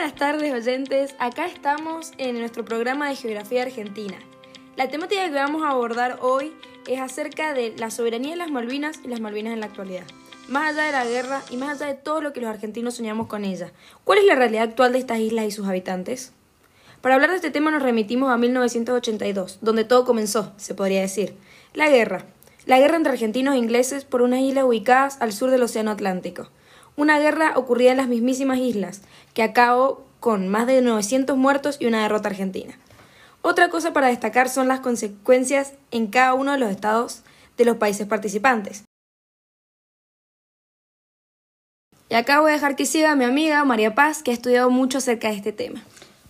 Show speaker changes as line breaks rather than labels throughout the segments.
buenas tardes oyentes, acá estamos en nuestro programa de Geografía Argentina. La temática que vamos a abordar hoy es acerca de la soberanía de las Malvinas y las Malvinas en la actualidad. Más allá de la guerra y más allá de todo lo que los argentinos soñamos con ella, ¿cuál es la realidad actual de estas islas y sus habitantes? Para hablar de este tema nos remitimos a 1982, donde todo comenzó, se podría decir. La guerra. La guerra entre argentinos e ingleses por unas islas ubicadas al sur del Océano Atlántico. Una guerra ocurrida en las mismísimas islas, que acabó con más de 900 muertos y una derrota argentina. Otra cosa para destacar son las consecuencias en cada uno de los estados de los países participantes. Y acá voy a dejar que siga mi amiga María Paz, que ha estudiado mucho acerca de este tema.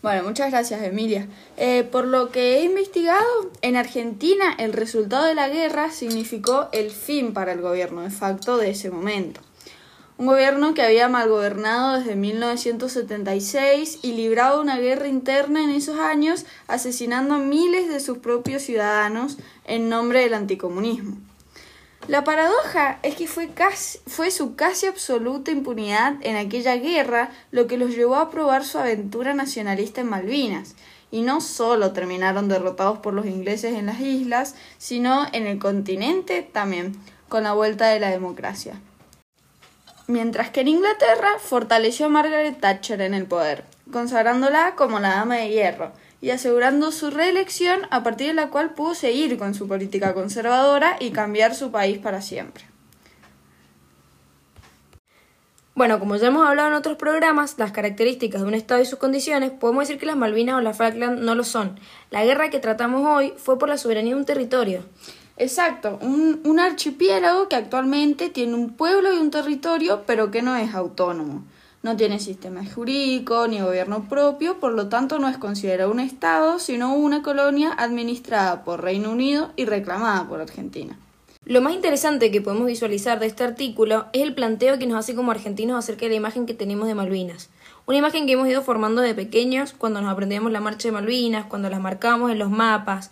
Bueno, muchas gracias Emilia. Eh, por lo que he investigado, en Argentina el resultado de la guerra significó el fin para el gobierno de facto de ese momento un gobierno que había malgobernado desde 1976 y librado una guerra interna en esos años, asesinando a miles de sus propios ciudadanos en nombre del anticomunismo. La paradoja es que fue, fue su casi absoluta impunidad en aquella guerra lo que los llevó a probar su aventura nacionalista en Malvinas, y no solo terminaron derrotados por los ingleses en las islas, sino en el continente también, con la vuelta de la democracia mientras que en Inglaterra fortaleció a Margaret Thatcher en el poder, consagrándola como la dama de hierro y asegurando su reelección a partir de la cual pudo seguir con su política conservadora y cambiar su país para siempre.
Bueno, como ya hemos hablado en otros programas, las características de un Estado y sus condiciones, podemos decir que las Malvinas o las Falkland no lo son. La guerra que tratamos hoy fue por la soberanía de un territorio.
Exacto, un, archipiélago que actualmente tiene un pueblo y un territorio, pero que no es autónomo. No tiene sistema jurídico ni gobierno propio, por lo tanto no es considerado un Estado, sino una colonia administrada por Reino Unido y reclamada por Argentina.
Lo más interesante que podemos visualizar de este artículo es el planteo que nos hace como argentinos acerca de la imagen que tenemos de Malvinas. Una imagen que hemos ido formando de pequeños cuando nos aprendíamos la marcha de Malvinas, cuando las marcamos en los mapas,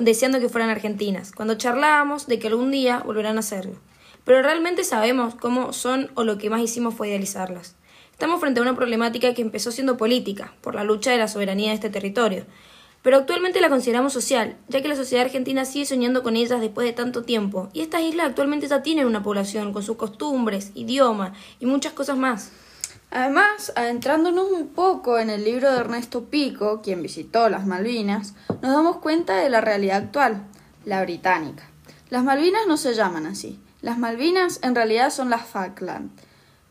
deseando que fueran argentinas, cuando charlábamos de que algún día volverán a hacerlo. Pero realmente sabemos cómo son o lo que más hicimos fue idealizarlas. Estamos frente a una problemática que empezó siendo política, por la lucha de la soberanía de este territorio, pero actualmente la consideramos social, ya que la sociedad argentina sigue soñando con ellas después de tanto tiempo, y estas islas actualmente ya tienen una población con sus costumbres, idioma y muchas cosas más.
Además, adentrándonos un poco en el libro de Ernesto Pico, quien visitó las Malvinas, nos damos cuenta de la realidad actual, la británica. Las Malvinas no se llaman así. Las Malvinas en realidad son las Falkland.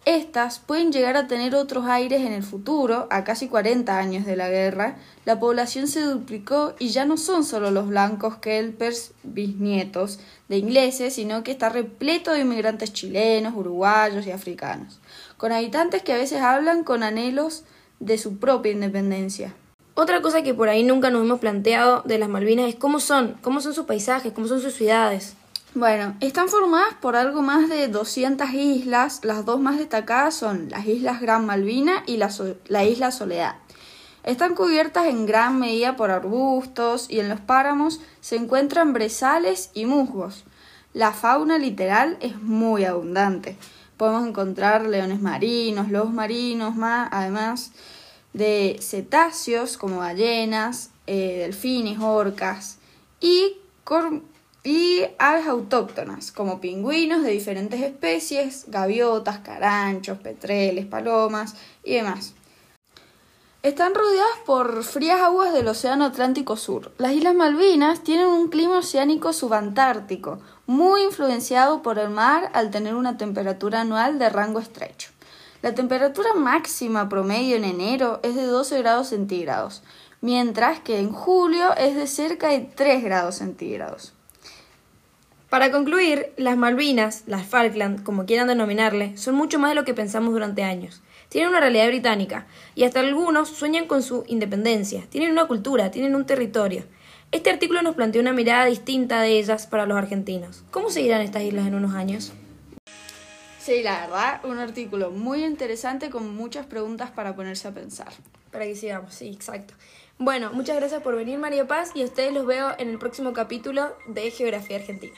Estas pueden llegar a tener otros aires en el futuro, a casi 40 años de la guerra, la población se duplicó y ya no son solo los blancos kelpers bisnietos de ingleses, sino que está repleto de inmigrantes chilenos, uruguayos y africanos, con habitantes que a veces hablan con anhelos de su propia independencia.
Otra cosa que por ahí nunca nos hemos planteado de las Malvinas es cómo son, cómo son sus paisajes, cómo son sus ciudades.
Bueno, están formadas por algo más de 200 islas. Las dos más destacadas son las Islas Gran Malvina y la, la Isla Soledad. Están cubiertas en gran medida por arbustos y en los páramos se encuentran brezales y musgos. La fauna literal es muy abundante. Podemos encontrar leones marinos, lobos marinos, más, además de cetáceos como ballenas, eh, delfines, orcas y y aves autóctonas, como pingüinos de diferentes especies, gaviotas, caranchos, petreles, palomas y demás. Están rodeadas por frías aguas del Océano Atlántico Sur. Las Islas Malvinas tienen un clima oceánico subantártico, muy influenciado por el mar al tener una temperatura anual de rango estrecho. La temperatura máxima promedio en enero es de 12 grados centígrados, mientras que en julio es de cerca de 3 grados centígrados.
Para concluir, las Malvinas, las Falkland, como quieran denominarle, son mucho más de lo que pensamos durante años. Tienen una realidad británica, y hasta algunos sueñan con su independencia, tienen una cultura, tienen un territorio. Este artículo nos plantea una mirada distinta de ellas para los argentinos. ¿Cómo seguirán estas islas en unos años?
Sí, la verdad, un artículo muy interesante con muchas preguntas para ponerse a pensar.
Para que sigamos, sí, exacto. Bueno, muchas gracias por venir María Paz y a ustedes los veo en el próximo capítulo de Geografía Argentina.